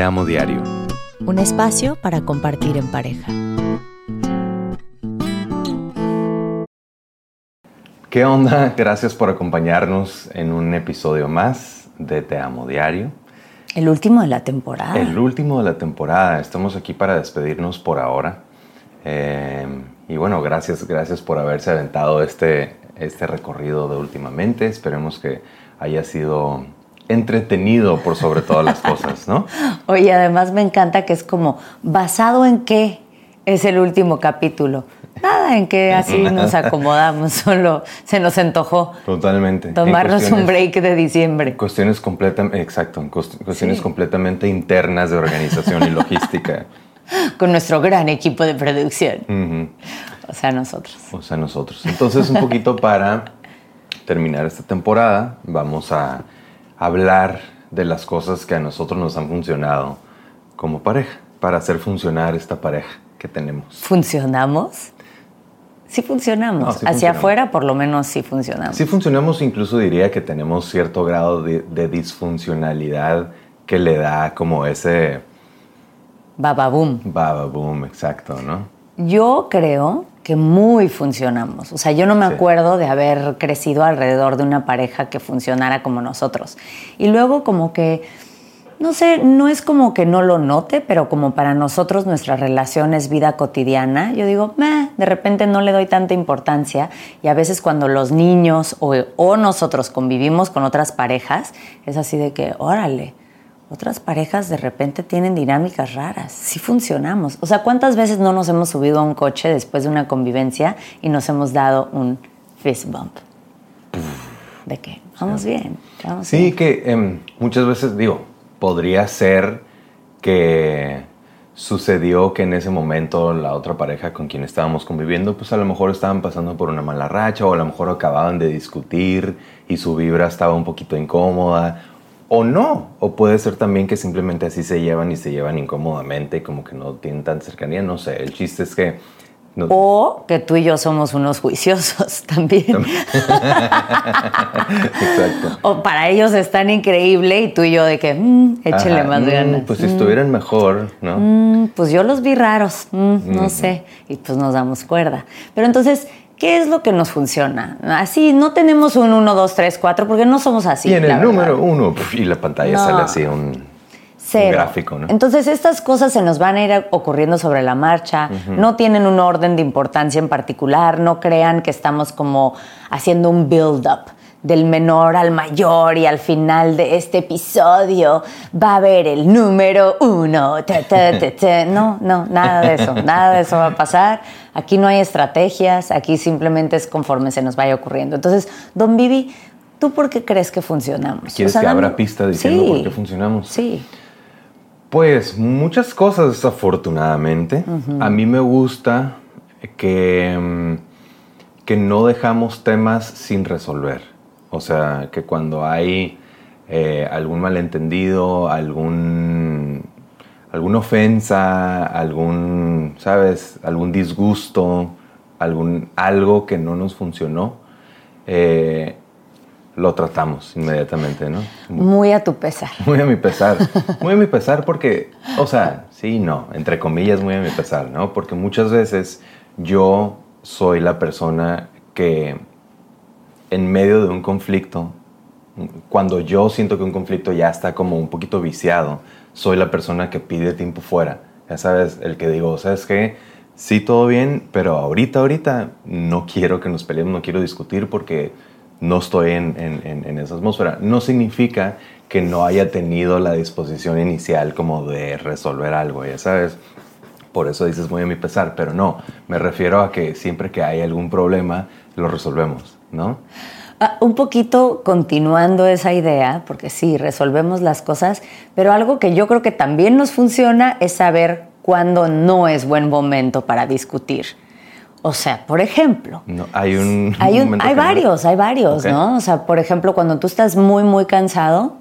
Te amo diario. Un espacio para compartir en pareja. ¿Qué onda? Gracias por acompañarnos en un episodio más de Te amo diario. El último de la temporada. El último de la temporada. Estamos aquí para despedirnos por ahora. Eh, y bueno, gracias, gracias por haberse aventado este, este recorrido de últimamente. Esperemos que haya sido entretenido por sobre todas las cosas, ¿no? Oye, además me encanta que es como, ¿basado en qué es el último capítulo? Nada, en que así nos acomodamos, solo se nos antojó. Totalmente. Tomarnos un break de diciembre. Cuestiones completamente, exacto, cuestiones completamente internas de organización y logística. Con nuestro gran equipo de producción. O sea, nosotros. O sea, nosotros. Entonces, un poquito para terminar esta temporada, vamos a hablar de las cosas que a nosotros nos han funcionado como pareja, para hacer funcionar esta pareja que tenemos. ¿Funcionamos? Sí funcionamos. Hacia afuera, por lo menos, sí funcionamos. Sí funcionamos, incluso diría que tenemos cierto grado de, disfuncionalidad que le da como ese... Bababoom. Bababoom, exacto, ¿no? Yo creo que muy funcionamos. O sea, yo no me acuerdo de haber crecido alrededor de una pareja que funcionara como nosotros. Y luego como que, no sé, no es como que no lo note, pero como para nosotros nuestra relación es vida cotidiana, yo digo, Meh, de repente no le doy tanta importancia. Y a veces cuando los niños o, o nosotros convivimos con otras parejas, es así de que, órale, otras parejas de repente tienen dinámicas raras. Sí funcionamos. O sea, ¿cuántas veces no nos hemos subido a un coche después de una convivencia y nos hemos dado un fist bump? ¿De qué? Vamos bien. sí, que em, muchas veces digo, podría ser que sucedió que en ese momento la otra pareja con quien estábamos conviviendo, pues a lo mejor estaban pasando por una mala racha o a lo mejor acababan de discutir y su vibra estaba un poquito incómoda o no. O puede ser también que simplemente así se llevan y se llevan incómodamente, como que no tienen tanta cercanía, no sé. El chiste es que... O que tú y yo somos unos juiciosos también. Exacto. O para ellos es tan increíble y tú y yo de que, mm, échele más mm, ganas. Pues si estuvieran mejor, ¿no? Mm, pues yo los vi raros, no sé. Y pues nos damos cuerda. Pero entonces ¿Qué es lo que nos funciona? Así, no tenemos un 1, 2, 3, 4, porque no somos así. Y en el número 1, y la pantalla sale así un, gráfico, ¿no? Entonces, estas cosas se nos van a ir ocurriendo sobre la marcha, no tienen un orden de importancia en particular, no crean que estamos como haciendo un build-up del menor al mayor y al final de este episodio va a haber el número uno. No, no, nada de eso, nada de eso va a pasar. Aquí no hay estrategias, aquí simplemente es conforme se nos vaya ocurriendo. Entonces, don Vivi, ¿tú por qué crees que funcionamos? ¿Quieres que abra pista diciendo por qué funcionamos? Sí. Pues muchas cosas, desafortunadamente. A mí me gusta que, mm, que no dejamos temas sin resolver. O sea, que cuando hay eh, algún malentendido, algún, alguna ofensa, algún, ¿sabes? Algún disgusto, algún, algo que no nos funcionó, eh, lo tratamos inmediatamente, ¿no? Muy a tu pesar. Muy a mi pesar. Muy a mi pesar porque, o sea, sí, no, entre comillas, muy a mi pesar, ¿no? Porque muchas veces yo soy la persona que en medio de un conflicto, cuando yo siento que un conflicto ya está como un poquito viciado, soy la persona que pide tiempo fuera. Ya sabes, el que digo, ¿sabes qué? Sí, todo bien, pero ahorita, ahorita no quiero que nos peleemos, no quiero discutir porque no estoy en, en, en, esa atmósfera. No significa que no haya tenido la disposición inicial como de resolver algo, ya sabes. Por eso dices muy a mi pesar, pero no, me refiero a que siempre que hay algún problema, lo resolvemos. ¿No? Ah, un poquito continuando esa idea, porque sí, resolvemos las cosas, pero algo que yo creo que también nos funciona es saber cuándo no es buen momento para discutir. O sea, por ejemplo. hay un. Hay, hay varios, hay varios, ¿no? O sea, por ejemplo, cuando tú estás muy, muy cansado,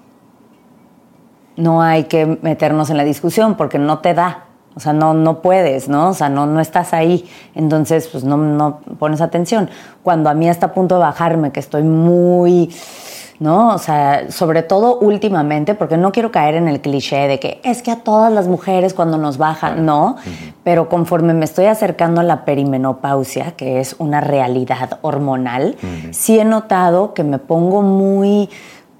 no hay que meternos en la discusión porque no te da. O sea, no, no puedes, ¿no? O sea, no, no estás ahí. Entonces, pues no, no pones atención. Cuando a mí está a punto de bajarme, que estoy muy ¿no? O sea, sobre todo últimamente, porque no quiero caer en el cliché de que es que a todas las mujeres cuando nos bajan, no, pero conforme me estoy acercando a la perimenopausia, que es una realidad hormonal, sí he notado que me pongo muy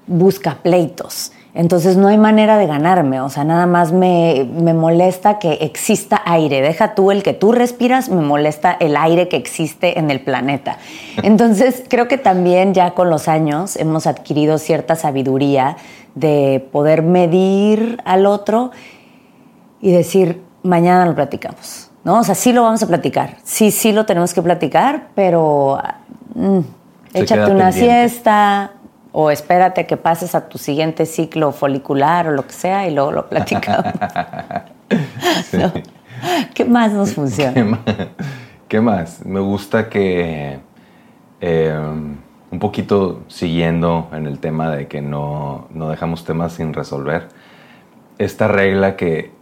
busca pleitos. Entonces no hay manera de ganarme, o sea, nada más me, molesta que exista aire. Deja tú el que tú respiras, me molesta el aire que existe en el planeta. Entonces creo que también ya con los años hemos adquirido cierta sabiduría de poder medir al otro y decir, mañana lo platicamos, ¿no? O sea, sí lo vamos a platicar, sí, sí lo tenemos que platicar, pero mm, échate una siesta, o espérate que pases a tu siguiente ciclo folicular o lo que sea y luego lo platicamos. ¿Qué más nos funciona? ¿Qué más? Me gusta que em, un poquito siguiendo en el tema de que no, dejamos temas sin resolver, esta regla que,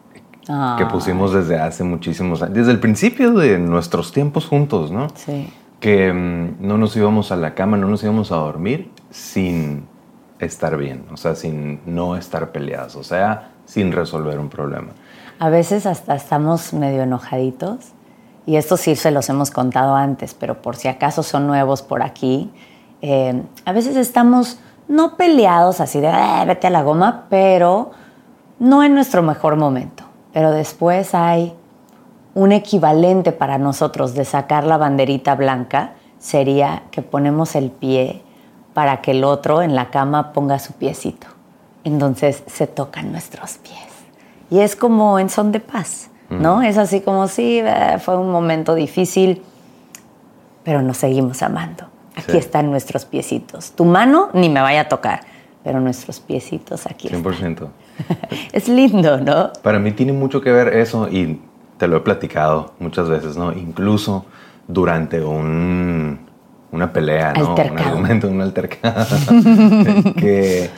que pusimos desde hace muchísimos años, desde el principio de nuestros tiempos juntos, ¿no? Sí que mm, no nos íbamos a la cama, no nos íbamos a dormir sin estar bien, o sea, sin no estar peleados, o sea, sin resolver un problema. A veces hasta estamos medio enojaditos y esto sí se los hemos contado antes, pero por si acaso son nuevos por aquí, eh, a veces estamos no peleados así de eh, vete a la goma, pero no en nuestro mejor momento. Pero después hay un equivalente para nosotros de sacar la banderita blanca sería que ponemos el pie para que el otro en la cama ponga su piecito. Entonces se tocan nuestros pies. Y es como en son de paz, ¿no? Es así como, sí, eh, fue un momento difícil, pero nos seguimos amando. Aquí están nuestros piecitos. Tu mano ni me vaya a tocar, pero nuestros piecitos aquí 100%. es lindo, ¿no? Para mí tiene mucho que ver eso y te lo he platicado muchas veces, ¿no? Incluso durante un, una pelea, ¿no? Un argumento, un altercado. que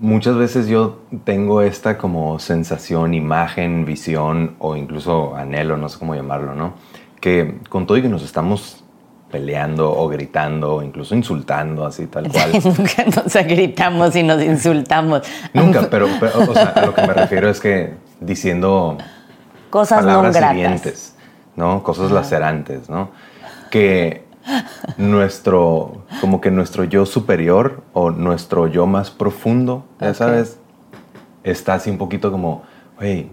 muchas veces yo tengo esta como sensación, imagen, visión o incluso anhelo, no sé cómo llamarlo, ¿no? Que con todo y que nos estamos peleando o gritando o incluso insultando así tal cual. Nunca nos gritamos y nos insultamos. Nunca, pero, o sea, a lo que me refiero es que diciendo cosas no gratas. ¿no? Cosas lacerantes, ¿no? Que nuestro, como que nuestro yo superior o nuestro yo más profundo, ya sabes, está así un poquito como, hey,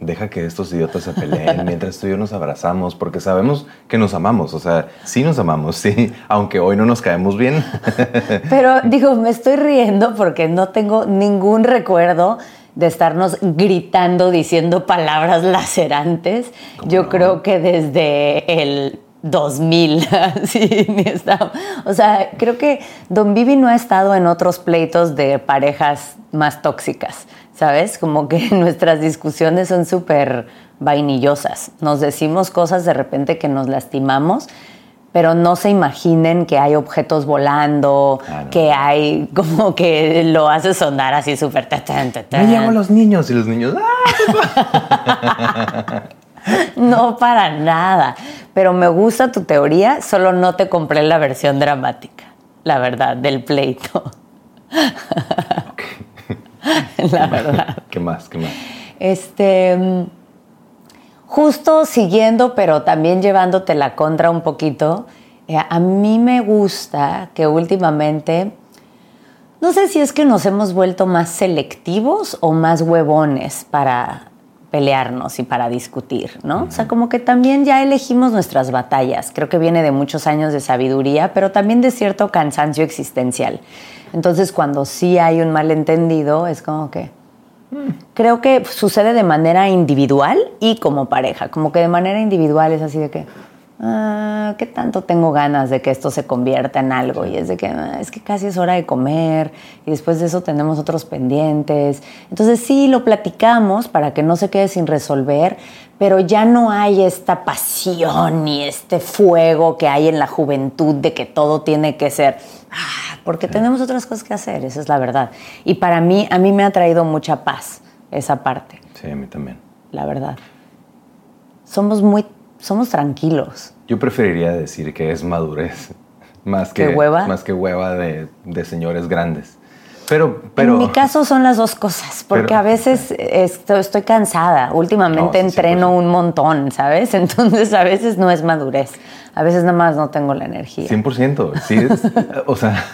deja que estos idiotas se peleen mientras tú y yo nos abrazamos, porque sabemos que nos amamos, o sea, sí nos amamos, sí, aunque hoy no nos caemos bien. Pero digo, me estoy riendo porque no tengo ningún recuerdo de estarnos gritando, diciendo palabras lacerantes. Yo creo que desde el 2000, sí, ni O sea, creo que Don Vivi no ha estado en otros pleitos de parejas más tóxicas, ¿sabes? Como que nuestras discusiones son súper vainillosas. Nos decimos cosas de repente que nos lastimamos pero no se imaginen que hay objetos volando, ah, que hay como que lo hace sonar así súper... Me llamo los niños y los niños... ¡ah! no para nada, pero me gusta tu teoría, solo no te compré la versión dramática, la verdad, del pleito. la verdad. ¿Qué más? ¿Qué más? Este justo siguiendo, pero también llevándote la contra un poquito, eh, a mí me gusta que últimamente, no sé si es que nos hemos vuelto más selectivos o más huevones para pelearnos y para discutir, ¿no? O sea, como que también ya elegimos nuestras batallas. Creo que viene de muchos años de sabiduría, pero también de cierto cansancio existencial. Entonces, cuando sí hay un malentendido, es como que, Creo que sucede de manera individual y como pareja. Como que de manera individual es así de que, ah, ¿qué tanto tengo ganas de que esto se convierta en algo? Y es de que ah, es que casi es hora de comer y después de eso tenemos otros pendientes. Entonces sí, lo platicamos para que no se quede sin resolver, pero ya no hay esta pasión y este fuego que hay en la juventud de que todo tiene que ser Ah, porque tenemos otras cosas que hacer, esa es la verdad. Y para mí, a mí me ha traído mucha paz esa parte. Sí, a mí también. La verdad. Somos muy, somos tranquilos. Yo preferiría decir que es madurez. más que, hueva. Más que hueva de, señores grandes. Pero, pero, en mi caso son las dos cosas, porque a veces estoy, cansada. Últimamente entreno un montón, ¿sabes? Entonces a veces no es madurez. A veces nada más no tengo la energía. 100%. Sí, o sea,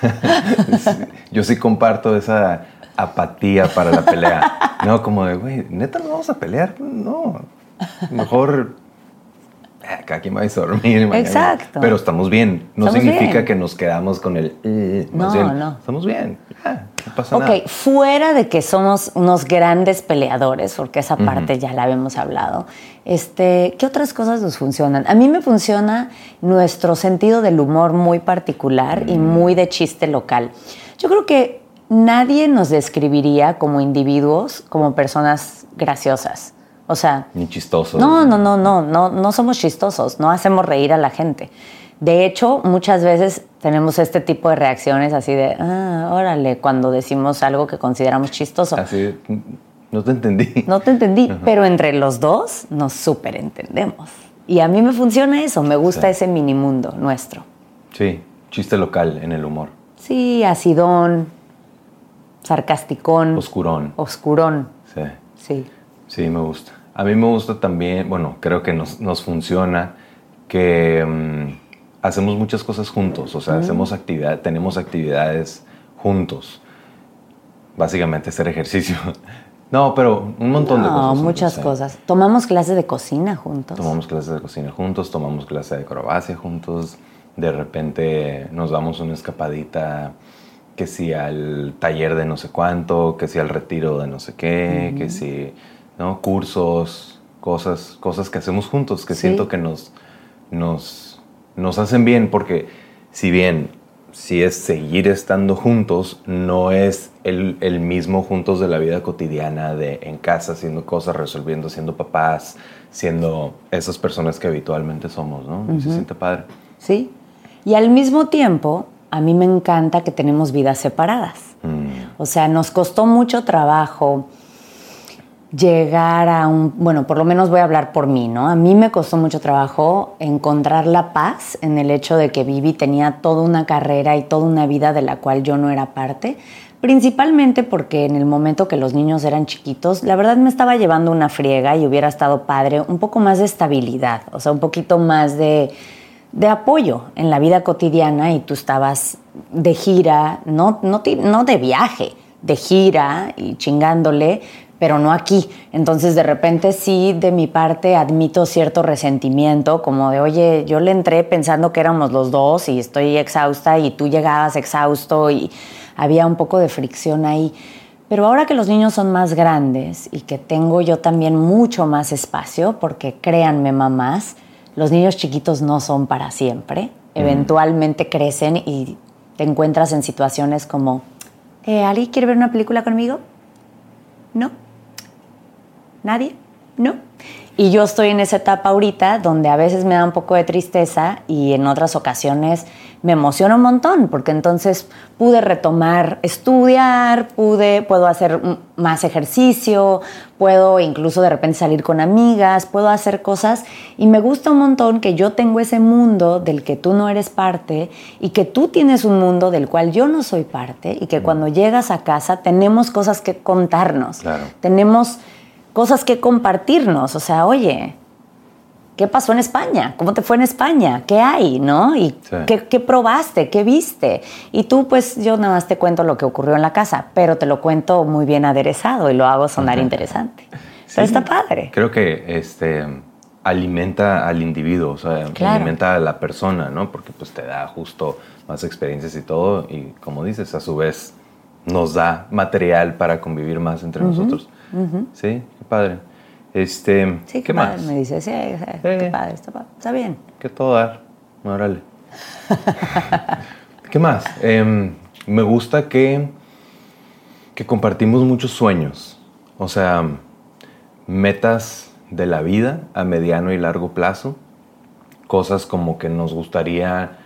yo sí comparto esa apatía para la pelea. No, como de, güey, neta, no vamos a pelear. No, mejor cada quien va a dormir. Exacto. Pero estamos bien. No significa que nos quedamos con el. Eh, no, no. Estamos bien. no pasa nada. Ok, fuera de que somos unos grandes peleadores, porque esa parte ya la habíamos hablado, este, ¿qué otras cosas nos funcionan? A mí me funciona nuestro sentido del humor muy particular y mm. muy de chiste local. Yo creo que nadie nos describiría como individuos, como personas graciosas. O sea. Ni chistosos. No, no, no, no, no, no somos chistosos, no hacemos reír a la gente. De hecho, muchas veces tenemos este tipo de reacciones así de, ah, órale, cuando decimos algo que consideramos chistoso. Así, no te entendí. No te entendí, pero entre los dos nos súper entendemos. Y a mí me funciona eso, me gusta ese mini mundo nuestro. Sí, chiste local en el humor. Sí, acidón, sarcasticón. Oscurón. Oscurón. Sí. Sí. Sí, me gusta. A mí me gusta también, bueno, creo que nos, nos funciona que mm, hacemos muchas cosas juntos, o sea, hacemos actividad, tenemos actividades juntos. Básicamente hacer ejercicio. No, pero un montón de cosas. No, muchas cosas. Tomamos clases de cocina juntos. Tomamos clases de cocina juntos, tomamos clases de acrobacia juntos. De repente nos damos una escapadita, que si al taller de no sé cuánto, que si al retiro de no sé qué, que si ¿no? Cursos, cosas, cosas que hacemos juntos, que siento que nos, nos, nos hacen bien, porque si bien si es seguir estando juntos, no es el, el, mismo juntos de la vida cotidiana, de en casa, haciendo cosas, resolviendo, siendo papás, siendo esas personas que habitualmente somos, ¿no? Se siente padre. Sí. Y al mismo tiempo, a mí me encanta que tenemos vidas separadas. Mm. O sea, nos costó mucho trabajo llegar a un, bueno, por lo menos voy a hablar por mí, ¿no? A mí me costó mucho trabajo encontrar la paz en el hecho de que Vivi tenía toda una carrera y toda una vida de la cual yo no era parte, principalmente porque en el momento que los niños eran chiquitos, la verdad me estaba llevando una friega y hubiera estado padre un poco más de estabilidad, o sea, un poquito más de, de apoyo en la vida cotidiana y tú estabas de gira, no, no, no de viaje, de gira y chingándole, pero no aquí. Entonces de repente sí, de mi parte, admito cierto resentimiento, como de, oye, yo le entré pensando que éramos los dos y estoy exhausta y tú llegabas exhausto y había un poco de fricción ahí. Pero ahora que los niños son más grandes y que tengo yo también mucho más espacio, porque créanme mamás, los niños chiquitos no son para siempre. Mm. Eventualmente crecen y te encuentras en situaciones como, eh, ¿alguien quiere ver una película conmigo? No ¿Nadie? ¿No? Y yo estoy en esa etapa ahorita donde a veces me da un poco de tristeza y en otras ocasiones me emociona un montón porque entonces pude retomar estudiar, pude, puedo hacer más ejercicio, puedo incluso de repente salir con amigas, puedo hacer cosas y me gusta un montón que yo tengo ese mundo del que tú no eres parte y que tú tienes un mundo del cual yo no soy parte y que cuando llegas a casa tenemos cosas que contarnos, tenemos cosas que compartirnos. O sea, oye, ¿qué pasó en España? ¿Cómo te fue en España? ¿Qué hay? ¿No? ¿Y qué, probaste? ¿Qué viste? Y tú, pues yo nada más te cuento lo que ocurrió en la casa, pero te lo cuento muy bien aderezado y lo hago sonar interesante. pero está padre. Creo que este alimenta al individuo, o sea, alimenta a la persona, ¿no? Porque pues te da justo más experiencias y todo, y como dices, a su vez nos da material para convivir más entre nosotros. Sí, qué padre. Este, sí, qué, más? Me dice, sí, qué padre, está, bien. Que todo dar, órale. ¿Qué más? Em, me gusta que, que compartimos muchos sueños, o sea, metas de la vida a mediano y largo plazo, cosas como que nos gustaría,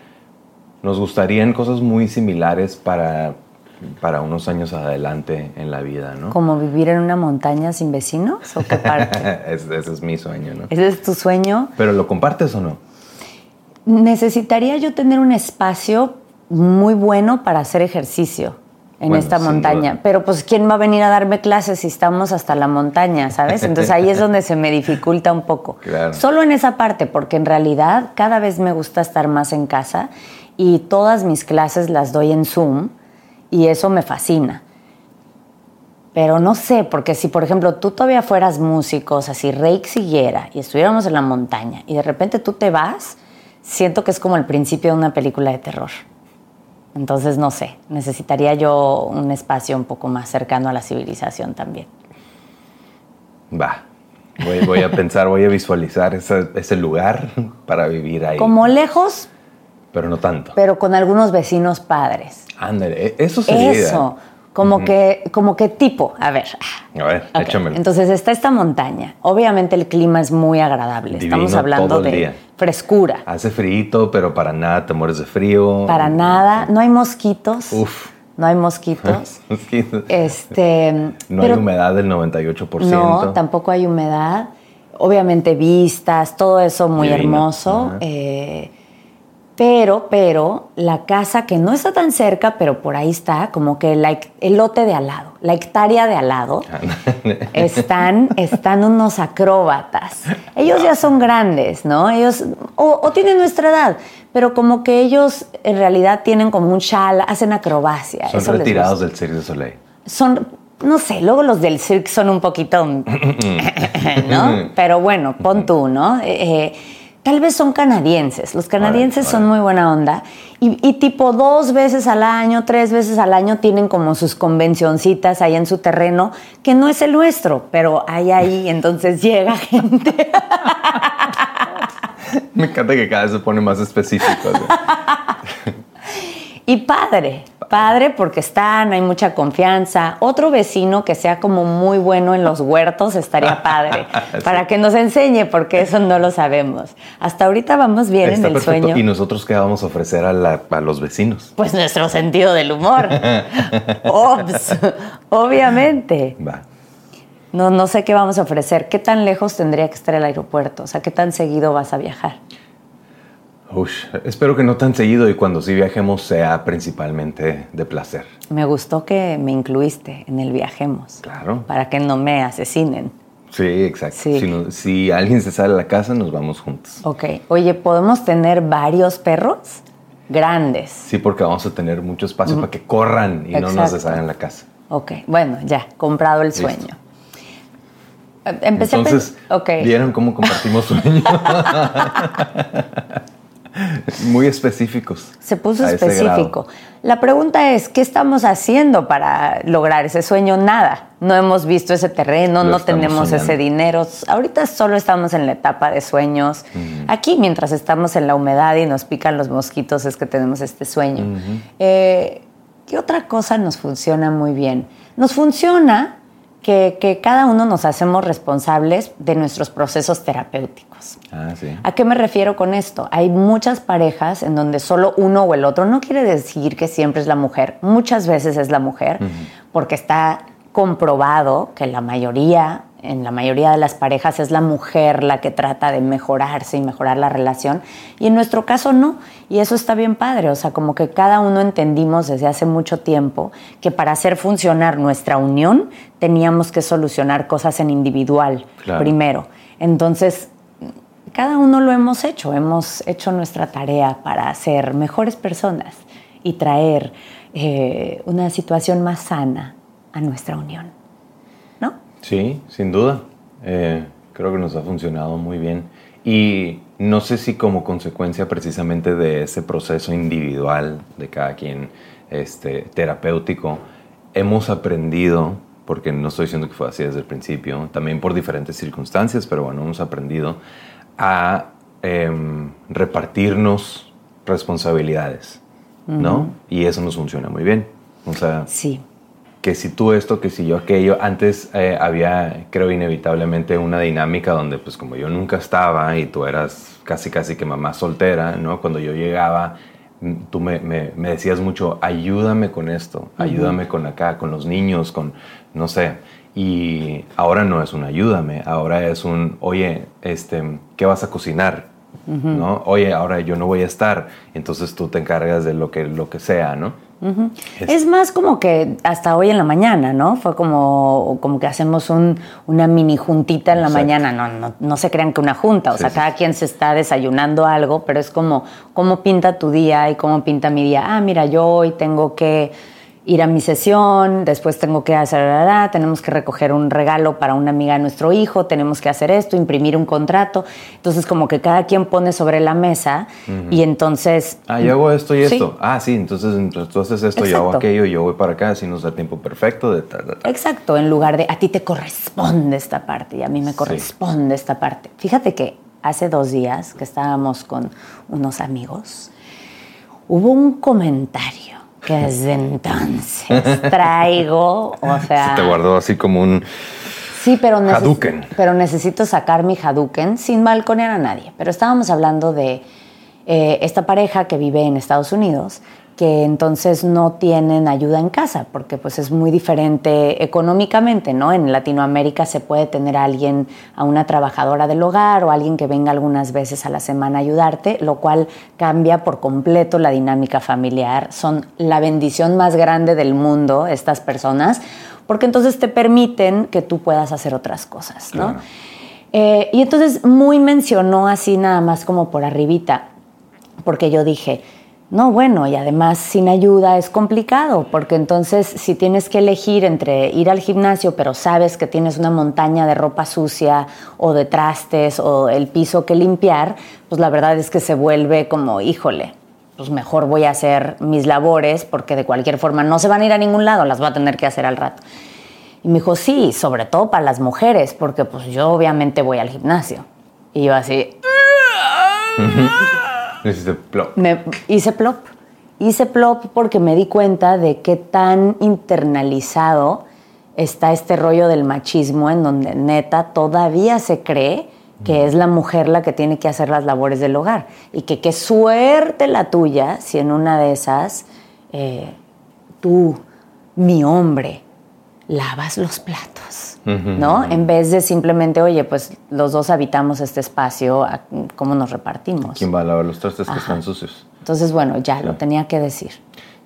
nos gustarían cosas muy similares para para unos años adelante en la vida, ¿no? ¿Como vivir en una montaña sin vecinos o qué parte? ese, es mi sueño, ¿no? ¿Ese es tu sueño? ¿Pero lo compartes o no? necesitaría yo tener un espacio muy bueno para hacer ejercicio en esta montaña. Pero pues, ¿quién va a venir a darme clases si estamos hasta la montaña, sabes? Entonces ahí es donde se me dificulta un poco. Solo en esa parte, porque en realidad cada vez me gusta estar más en casa y todas mis clases las doy en Zoom y eso me fascina. Pero no sé, porque si por ejemplo tú todavía fueras músico, o sea, si Rake siguiera y estuviéramos en la montaña y de repente tú te vas, siento que es como el principio de una película de terror. Entonces, no sé, necesitaría yo un espacio un poco más cercano a la civilización también. Va, voy, a pensar, voy a visualizar ese, lugar para vivir ahí. Como lejos. Pero no tanto. Pero con algunos vecinos padres. Ándale, e, eso sería. Eso. Como que, como que tipo, a ver. A ver, échamelo. Entonces está esta montaña. Obviamente el clima es muy agradable. Estamos hablando de frescura. Hace frío, pero para nada te mueres de frío. Para nada. No hay mosquitos. Uf. No hay mosquitos. este, no hay humedad del 98%. No, tampoco hay humedad. Obviamente vistas, todo eso muy hermoso. Eh, pero, pero, la casa que no está tan cerca, pero por ahí está, como que el lote de al lado, la hectárea de al lado, están, están unos acróbatas. Ellos ya son grandes, ¿no? Ellos, o, tienen nuestra edad, pero como que ellos en realidad tienen como un chal, hacen acrobacia. Son retirados del Cirque du Soleil. Son, no sé, luego los del cirque son un poquito, ¿no? Pero bueno, pon tú, ¿no? Eh, eh tal vez son canadienses. Los canadienses son muy buena onda y, tipo dos veces al año, tres veces al año tienen como sus convencioncitas ahí en su terreno, que no es el nuestro, pero hay ahí, entonces llega gente. Me encanta que cada vez se pone más específico. y padre, padre porque están, hay mucha confianza. Otro vecino que sea como muy bueno en los huertos estaría padre, para que nos enseñe, porque eso no lo sabemos. Hasta ahorita vamos bien en el sueño. ¿Y nosotros qué vamos a ofrecer a, los vecinos? Pues nuestro sentido del humor. Ops, obviamente. Va. No, no sé qué vamos a ofrecer. ¿Qué tan lejos tendría que estar el aeropuerto? O sea, ¿qué tan seguido vas a viajar? Espero que no tan seguido y cuando sí viajemos sea principalmente de placer. Me gustó que me incluiste en el viajemos. Claro. Para que no me asesinen. Sí, exacto. Si, alguien se sale a la casa, nos vamos juntos. Ok. Oye, ¿podemos tener varios perros? Grandes. Sí, porque vamos a tener mucho espacio para que corran y no nos salgan la casa. Ok, bueno, ya, comprado el sueño. Empecé Entonces, ¿vieron cómo compartimos sueños? Muy específicos. Se puso específico. La pregunta es, ¿qué estamos haciendo para lograr ese sueño? Nada. No hemos visto ese terreno, no tenemos ese dinero. Ahorita solo estamos en la etapa de sueños. Aquí, mientras estamos en la humedad y nos pican los mosquitos, es que tenemos este sueño. Eh, ¿Qué otra cosa nos funciona muy bien? Nos funciona que, cada uno nos hacemos responsables de nuestros procesos terapéuticos. Ah, sí. ¿A qué me refiero con esto? Hay muchas parejas en donde solo uno o el otro, no quiere decir que siempre es la mujer, muchas veces es la mujer, porque está comprobado que la mayoría en la mayoría de las parejas es la mujer la que trata de mejorarse y mejorar la relación y en nuestro caso no y eso está bien padre, o sea, como que cada uno entendimos desde hace mucho tiempo que para hacer funcionar nuestra unión teníamos que solucionar cosas en individual primero. Entonces, cada uno lo hemos hecho, hemos hecho nuestra tarea para ser mejores personas y traer eh, una situación más sana a nuestra unión. Sí, sin duda. Eh, creo que nos ha funcionado muy bien. Y no sé si como consecuencia precisamente de ese proceso individual de cada quien, este, terapéutico, hemos aprendido, porque no estoy diciendo que fue así desde el principio, también por diferentes circunstancias, pero bueno, hemos aprendido a em, repartirnos responsabilidades, ¿no? Y eso nos funciona muy bien. O sea, sí que si tú esto, que si yo aquello. Antes eh, había, creo, inevitablemente una dinámica donde, pues como yo nunca estaba y tú eras casi, casi que mamá soltera, ¿no? Cuando yo llegaba, tú me, me, decías mucho, ayúdame con esto, ayúdame con acá, con los niños, con, no sé. Y ahora no es un ayúdame, ahora es un, oye, este, ¿qué vas a cocinar? ¿No? Oye, ahora yo no voy a estar, entonces tú te encargas de lo que, lo que sea, ¿no? es, más como que hasta hoy en la mañana, ¿no? Fue como, como que hacemos una mini juntita en la mañana. No, no, se crean que una junta, o sea, cada quien se está desayunando algo, pero es como cómo pinta tu día y cómo pinta mi día. Ah, mira, yo hoy tengo que ir a mi sesión, después tengo que hacer, tenemos que recoger un regalo para una amiga de nuestro hijo, tenemos que hacer esto, imprimir un contrato. Entonces, como que cada quien pone sobre la mesa y entonces... Ah, yo hago esto y esto. Ah, sí, entonces tú haces esto, yo hago aquello, yo voy para acá, así nos da tiempo perfecto de tal, Exacto, en lugar de a ti te corresponde esta parte y a mí me corresponde esta parte. Fíjate que hace dos días que estábamos con unos amigos, hubo un comentario que desde entonces traigo, o sea... Se te guardó así como un... Sí, pero, pero necesito sacar mi Hadouken sin balconear a nadie. Pero estábamos hablando de eh, esta pareja que vive en Estados Unidos que entonces no tienen ayuda en casa, porque pues es muy diferente económicamente, ¿no? En Latinoamérica se puede tener a alguien, a una trabajadora del hogar o alguien que venga algunas veces a la semana a ayudarte, lo cual cambia por completo la dinámica familiar. Son la bendición más grande del mundo estas personas, porque entonces te permiten que tú puedas hacer otras cosas, ¿no? Eh, y entonces muy mencionó así nada más como por arribita, porque yo dije, no, bueno, y además sin ayuda es complicado, porque entonces si tienes que elegir entre ir al gimnasio, pero sabes que tienes una montaña de ropa sucia o de trastes o el piso que limpiar, pues la verdad es que se vuelve como, híjole, pues mejor voy a hacer mis labores porque de cualquier forma no se van a ir a ningún lado, las voy a tener que hacer al rato. Y me dijo, sí, sobre todo para las mujeres, porque pues yo obviamente voy al gimnasio. Y yo así... Hiciste plop. Me hice plop. Hice plop porque me di cuenta de qué tan internalizado está este rollo del machismo en donde neta todavía se cree que es la mujer la que tiene que hacer las labores del hogar y que qué suerte la tuya si en una de esas eh, tú, mi hombre, lavas los platos ¿no? En vez de simplemente, oye, pues los dos habitamos este espacio, ¿cómo nos repartimos? ¿Quién va a lavar los trastes que están sucios? Entonces, bueno, ya lo tenía que decir.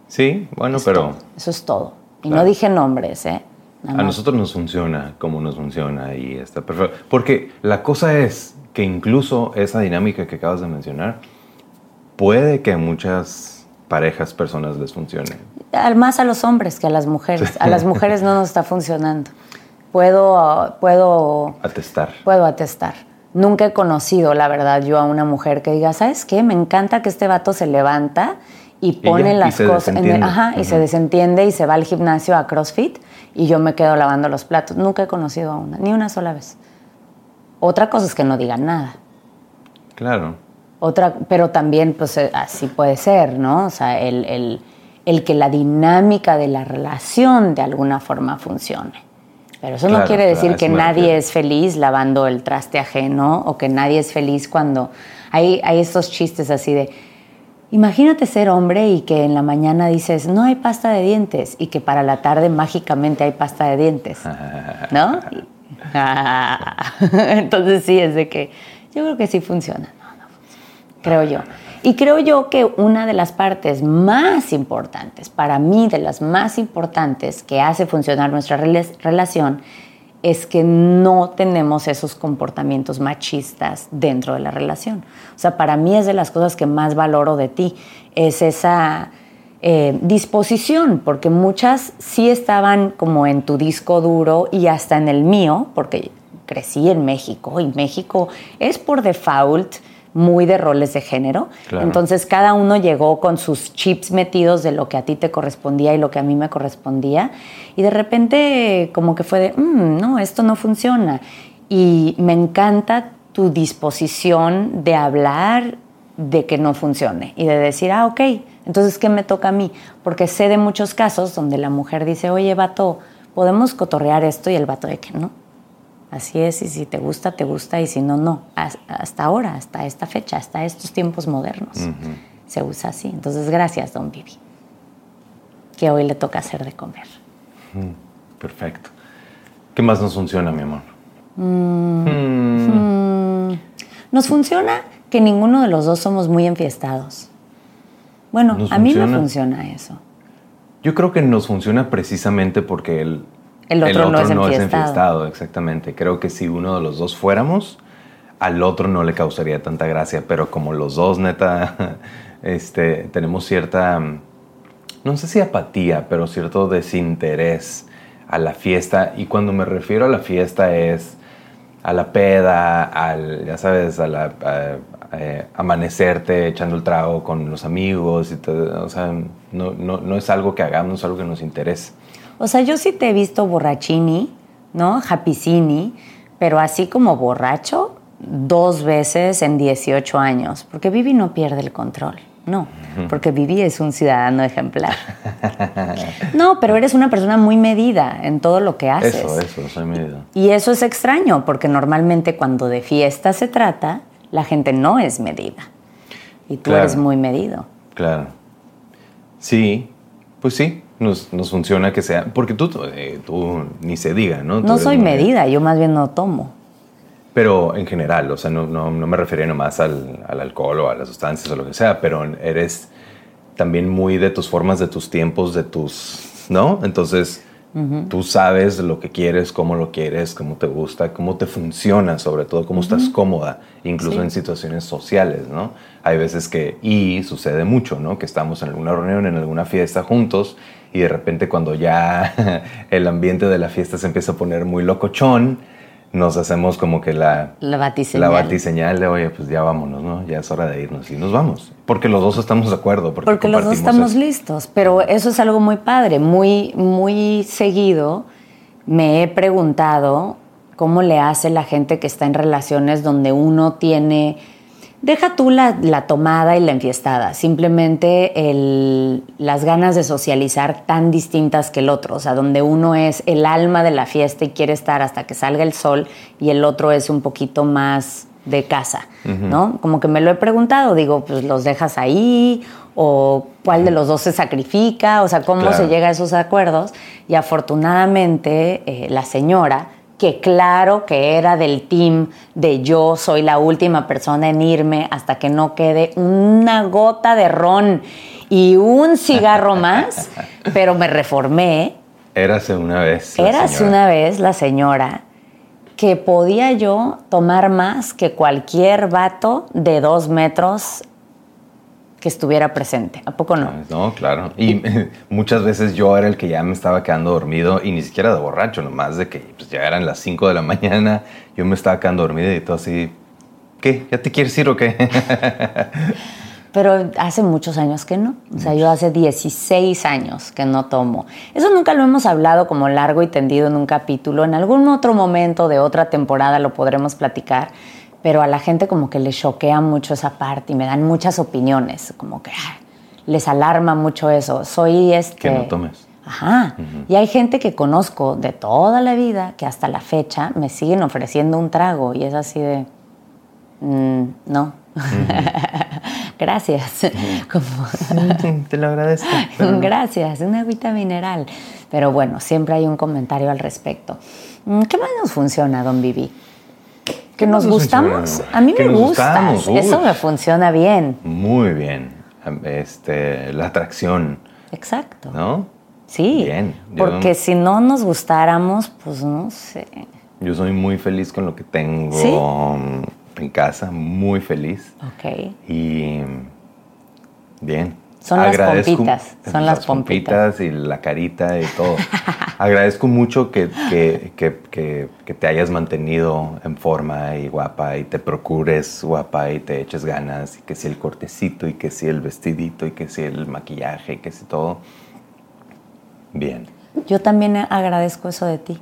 Sí, bueno, pero... Eso es todo. Y no dije nombres, ¿eh? a nosotros nos funciona como nos funciona y está perfecto. Porque la cosa es que incluso esa dinámica que acabas de mencionar puede que muchas parejas, personas les funcione. Más a los hombres que a las mujeres. A las mujeres no nos está funcionando puedo, puedo... Atestar. Puedo atestar. Nunca he conocido, la verdad, yo a una mujer que diga, ¿sabes qué? Me encanta que este vato se levanta y pone las cosas... ajá, y se desentiende y se va al gimnasio a CrossFit y yo me quedo lavando los platos. Nunca he conocido a una, ni una sola vez. Otra cosa es que no digan nada. Claro. Otra, pero también, pues eh, así puede ser, ¿no? O sea, el, el, el que la dinámica de la relación de alguna forma funcione. Pero eso no quiere decir que nadie es feliz lavando el traste ajeno o que nadie es feliz cuando hay, hay estos chistes así de, imagínate ser hombre y que en la mañana dices, no hay pasta de dientes y que para la tarde mágicamente hay pasta de dientes, ¿no? Entonces sí, es de que yo creo que sí funciona, creo yo. Y creo yo que una de las partes más importantes, para mí de las más importantes que hace funcionar nuestra relación, es que no tenemos esos comportamientos machistas dentro de la relación. O sea, para mí es de las cosas que más valoro de ti, es esa eh, disposición, porque muchas sí estaban como en tu disco duro y hasta en el mío, porque crecí en México y México es por default muy de roles de género. Entonces cada uno llegó con sus chips metidos de lo que a ti te correspondía y lo que a mí me correspondía. Y de repente como que fue de, mm, no, esto no funciona. Y me encanta tu disposición de hablar de que no funcione y de decir, ah, ok, entonces, ¿qué me toca a mí? Porque sé de muchos casos donde la mujer dice, oye, vato, podemos cotorrear esto y el vato de que no Así es, y si te gusta, te gusta, y si no, no. Hasta ahora, hasta esta fecha, hasta estos tiempos modernos, se usa así. Entonces, gracias, don Vivi, que hoy le toca hacer de comer. Perfecto. ¿Qué más nos funciona, mi amor? Mm. Mm. Nos funciona que ninguno de los dos somos muy enfiestados. Bueno, a mí me funciona eso. Yo creo que nos funciona precisamente porque el, el otro, no, es, no es enfiestado. Exactamente. Creo que si uno de los dos fuéramos, al otro no le causaría tanta gracia, pero como los dos, neta, este, tenemos cierta, no sé si apatía, pero cierto desinterés a la fiesta. Y cuando me refiero a la fiesta es a la peda, al, ya sabes, a la eh, amanecerte echando el trago con los amigos y todo. O sea, no, no, no es algo que hagamos, no es algo que nos interese. O sea, yo sí te he visto borrachini, ¿no? Japicini, pero así como borracho, dos veces en 18 años, porque Vivi no pierde el control. No, porque Vivi es un ciudadano ejemplar. No, pero eres una persona muy medida en todo lo que haces. Eso, eso, soy medida. Y eso es extraño, porque normalmente cuando de fiesta se trata, la gente no es medida. Y tú eres muy medido. Claro. Sí, pues sí, nos, funciona que sea. Porque tú, eh, tú ni se diga, ¿no? no soy medida, yo más bien no tomo. Pero en general, o sea, no, no, no me refería nomás al, al, alcohol o a las sustancias o lo que sea, pero eres también muy de tus formas, de tus tiempos, de tus, ¿no? Entonces, tú sabes lo que quieres, cómo lo quieres, cómo te gusta, cómo te funciona, sobre todo, cómo estás cómoda, incluso en situaciones sociales, ¿no? Hay veces que, y sucede mucho, ¿no? Que estamos en alguna reunión, en alguna fiesta juntos y de repente cuando ya el ambiente de la fiesta se empieza a poner muy locochón, nos hacemos como que la, la batiseñal. La batiseñal de, oye, pues ya vámonos, ¿no? Ya es hora de irnos y nos vamos. Porque los dos estamos de acuerdo. Porque, porque los dos estamos listos. Pero eso es algo muy padre. Muy, muy seguido me he preguntado cómo le hace la gente que está en relaciones donde uno tiene Deja tú la, tomada y la enfiestada, simplemente el, las ganas de socializar tan distintas que el otro, o sea, donde uno es el alma de la fiesta y quiere estar hasta que salga el sol y el otro es un poquito más de casa, ¿no? Como que me lo he preguntado, digo, pues los dejas ahí o cuál de los dos se sacrifica, o sea, cómo se llega a esos acuerdos. Y afortunadamente eh, la señora que claro que era del team de yo soy la última persona en irme hasta que no quede una gota de ron y un cigarro más, pero me reformé. Érase una vez. Érase una vez la señora que podía yo tomar más que cualquier vato de dos metros que estuviera presente. ¿A poco no? No, claro. Y muchas veces yo era el que ya me estaba quedando dormido y ni siquiera de borracho, nomás de que pues, ya eran las 5 de la mañana, yo me estaba quedando dormido y todo así, ¿qué? ¿Ya te quieres ir o qué? Pero hace muchos años que no. O sea, yo hace 16 años que no tomo. Eso nunca lo hemos hablado como largo y tendido en un capítulo. En algún otro momento de otra temporada lo podremos platicar pero a la gente como que le choquea mucho esa parte y me dan muchas opiniones, como que ah, les alarma mucho eso. Soy este... Que no tomes. Ajá. Y hay gente que conozco de toda la vida que hasta la fecha me siguen ofreciendo un trago y es así de... Mm, no. Gracias. Te lo agradezco. Gracias, una agüita mineral. Pero bueno, siempre hay un comentario al respecto. Mm, ¿Qué más nos funciona, don Vivi? ¿Que nos gustamos? A mí me gusta. Eso me funciona bien. Muy bien. Este, la atracción. Exacto. ¿No? Sí. Bien. porque si no nos gustáramos, pues no sé. Yo soy muy feliz con lo que tengo en casa, muy feliz. Ok. Y bien. Son las pompitas. Son las, pompitas. y la carita y todo. Agradezco mucho que, que, te hayas mantenido en forma y guapa y te procures guapa y te eches ganas y que si el cortecito y que si el vestidito y que si el maquillaje y que si todo. Bien. Yo también agradezco eso de ti,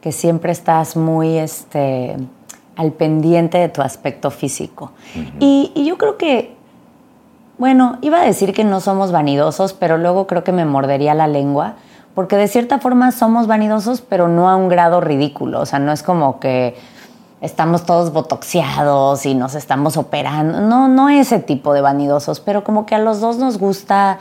que siempre estás muy este, al pendiente de tu aspecto físico. y, y yo creo que bueno, iba a decir que no somos vanidosos, pero luego creo que me mordería la lengua, porque de cierta forma somos vanidosos, pero no a un grado ridículo. O sea, no es como que estamos todos botoxeados y nos estamos operando. No, no ese tipo de vanidosos, pero como que a los dos nos gusta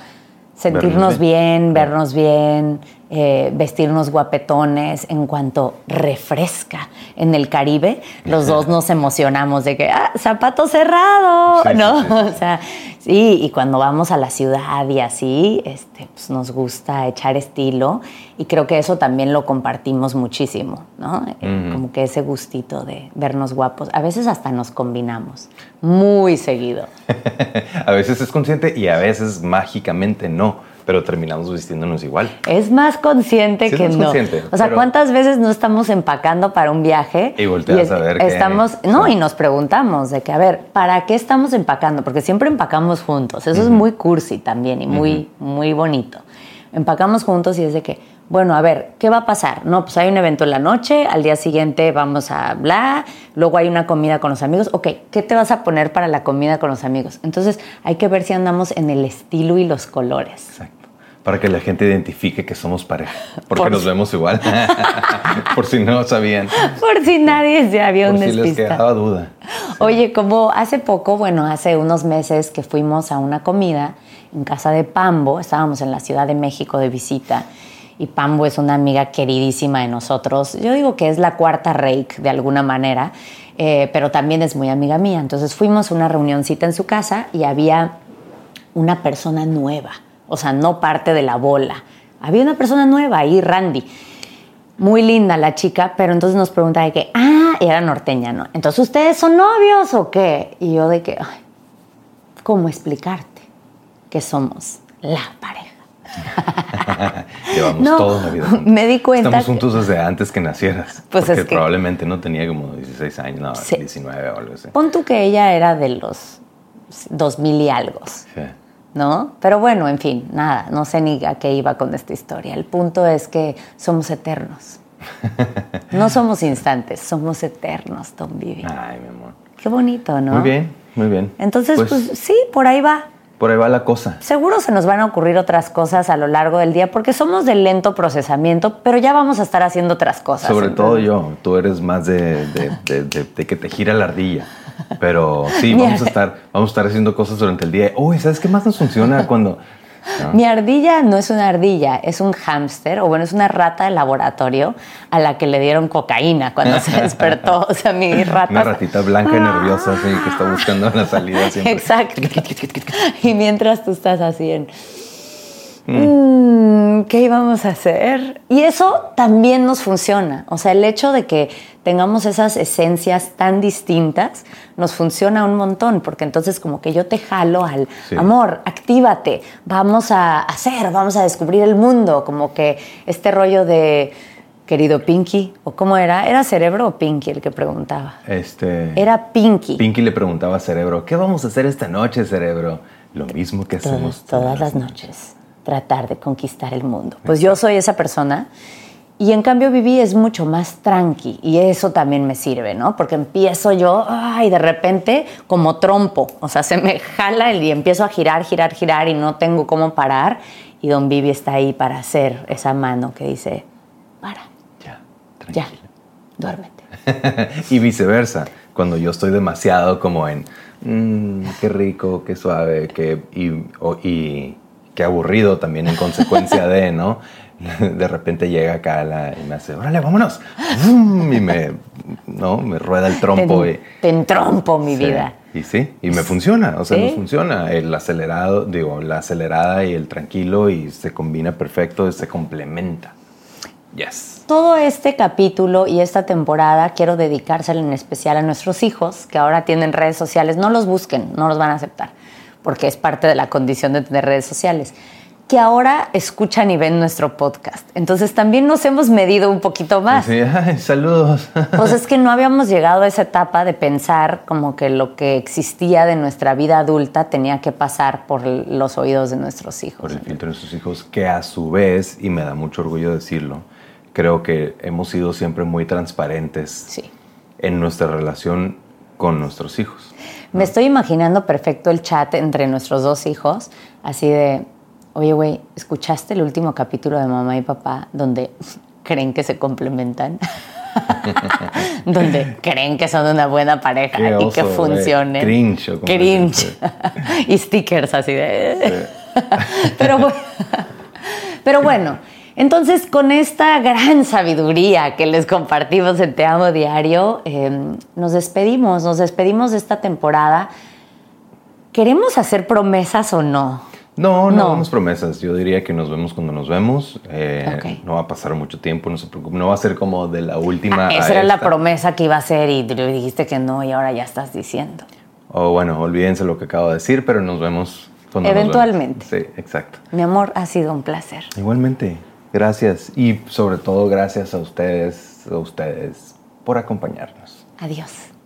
sentirnos bien, vernos bien, eh, vestirnos guapetones, en cuanto refresca en el Caribe, los dos nos emocionamos de que, ah, zapato cerrado, ¿no? O sea, sí, y cuando vamos a la ciudad y así, este, pues nos gusta echar estilo y creo que eso también lo compartimos muchísimo, ¿no? Eh, como que ese gustito de vernos guapos. A veces hasta nos combinamos, muy seguido. a veces es consciente y a veces mágicamente no pero terminamos vistiéndonos igual. Es más consciente que no. o sea, ¿cuántas veces no estamos empacando para un viaje? Y volteas a ver estamos, No, y nos preguntamos de que, a ver, ¿para qué estamos empacando? Porque siempre empacamos juntos. Eso es muy cursi también y muy, muy bonito. Empacamos juntos y es de que, bueno, a ver, ¿qué va a pasar? No, pues hay un evento en la noche, al día siguiente vamos a hablar, luego hay una comida con los amigos. Ok, ¿qué te vas a poner para la comida con los amigos? Entonces hay que ver si andamos en el estilo y los colores. Exacto para que la gente identifique que somos pareja, porque nos vemos igual. Por si no sabían. Por si nadie se había un si les quedaba duda. Oye, como hace poco, bueno, hace unos meses que fuimos a una comida en casa de Pambo, estábamos en la Ciudad de México de visita y Pambo es una amiga queridísima de nosotros. Yo digo que es la cuarta rake de alguna manera, eh, pero también es muy amiga mía. Entonces fuimos a una reunioncita en su casa y había una persona nueva o sea, no parte de la bola. Había una persona nueva ahí, Randy. Muy linda la chica, pero entonces nos pregunta de que, ah, era norteña, ¿no? Entonces, ¿ustedes son novios o qué? Y yo de que, ay, ¿cómo explicarte que somos la pareja? Llevamos toda una vida juntos. Me di cuenta. Estamos juntos desde antes que nacieras. Pues porque es que probablemente no tenía como 16 años, no, 19 o algo así. Pon tú que ella era de los 2000 y algo. Sí. ¿No? Pero bueno, en fin, nada, no sé ni a qué iba con esta historia. El punto es que somos eternos. No somos instantes, somos eternos, Don Vivi. Ay, mi amor. Qué bonito, ¿no? Muy bien, muy bien. Entonces, pues, pues, sí, por ahí va. Por ahí va la cosa. Seguro se nos van a ocurrir otras cosas a lo largo del día porque somos de lento procesamiento, pero ya vamos a estar haciendo otras cosas. Sobre todo yo, tú eres más de, de que te gira la ardilla. Pero sí, vamos a, estar, vamos a estar haciendo cosas durante el día. Uy, ¿sabes qué más nos funciona cuando... Mi ardilla no es una ardilla, es un hámster, o bueno, es una rata de laboratorio a la que le dieron cocaína cuando se despertó. O sea, mi rata. Una ratita blanca y nerviosa, así, que está buscando la salida siempre. Exacto. y mientras tú estás así en. Mm. ¿Qué íbamos a hacer? Y eso también nos funciona. O sea, el hecho de que tengamos esas esencias tan distintas nos funciona un montón, porque entonces como que yo te jalo al amor, actívate, vamos a hacer, vamos a descubrir el mundo, como que este rollo de querido Pinky, o cómo era, ¿era Cerebro o Pinky el que preguntaba? Este Era Pinky. Pinky le preguntaba a Cerebro, ¿qué vamos a hacer esta noche, Cerebro? Lo mismo que hacemos todas, las noches tratar de conquistar el mundo. Pues yo soy esa persona y en cambio Viví es mucho más tranqui y eso también me sirve, ¿no? Porque empiezo yo, ay, de repente como trompo, o sea, se me jala y empiezo a girar, girar, girar y no tengo cómo parar y don Vivi está ahí para hacer esa mano que dice, para. Ya, tranquila. Ya, duérmete. y viceversa, cuando yo estoy demasiado como en, mmm, qué rico, qué suave, qué, y qué aburrido también en consecuencia de, ¿no? De repente llega acá la, y me hace, órale, vámonos. Y me, ¿no? me rueda el trompo. Te, y, te entrompo, mi vida. Y sí, y me funciona, o sea, me funciona. El acelerado, digo, la acelerada y el tranquilo y se combina perfecto, se complementa. Yes. Todo este capítulo y esta temporada quiero dedicárselo en especial a nuestros hijos que ahora tienen redes sociales. No los busquen, no los van a aceptar porque es parte de la condición de tener redes sociales, que ahora escuchan y ven nuestro podcast. Entonces también nos hemos medido un poquito más. Sí, ay, saludos. Pues es que no habíamos llegado a esa etapa de pensar como que lo que existía de nuestra vida adulta tenía que pasar por los oídos de nuestros hijos. Por el filtro de nuestros hijos, que a su vez, y me da mucho orgullo decirlo, creo que hemos sido siempre muy transparentes en nuestra relación con nuestros hijos. Me estoy imaginando perfecto el chat entre nuestros dos hijos, así de, oye, güey, ¿escuchaste el último capítulo de mamá y papá donde creen que se complementan? donde creen que son una buena pareja y que funcionen. Cringe. Cringe. y stickers así de... pero, bueno, pero bueno, Entonces, con esta gran sabiduría que les compartimos en Te Amo Diario, em, nos despedimos, nos despedimos de esta temporada. ¿Queremos hacer promesas o no? No, no, no promesas. Yo diría que nos vemos cuando nos vemos. Eh, no va a pasar mucho tiempo, no se preocupe. No va a ser como de la última. Ah, esa era la promesa que iba a ser y dijiste que no y ahora ya estás diciendo. O bueno, olvídense lo que acabo de decir, pero nos vemos cuando Eventualmente. Sí, exacto. Mi amor, ha sido un placer. Igualmente. Gracias y sobre todo gracias a ustedes, a ustedes por acompañarnos. Adiós.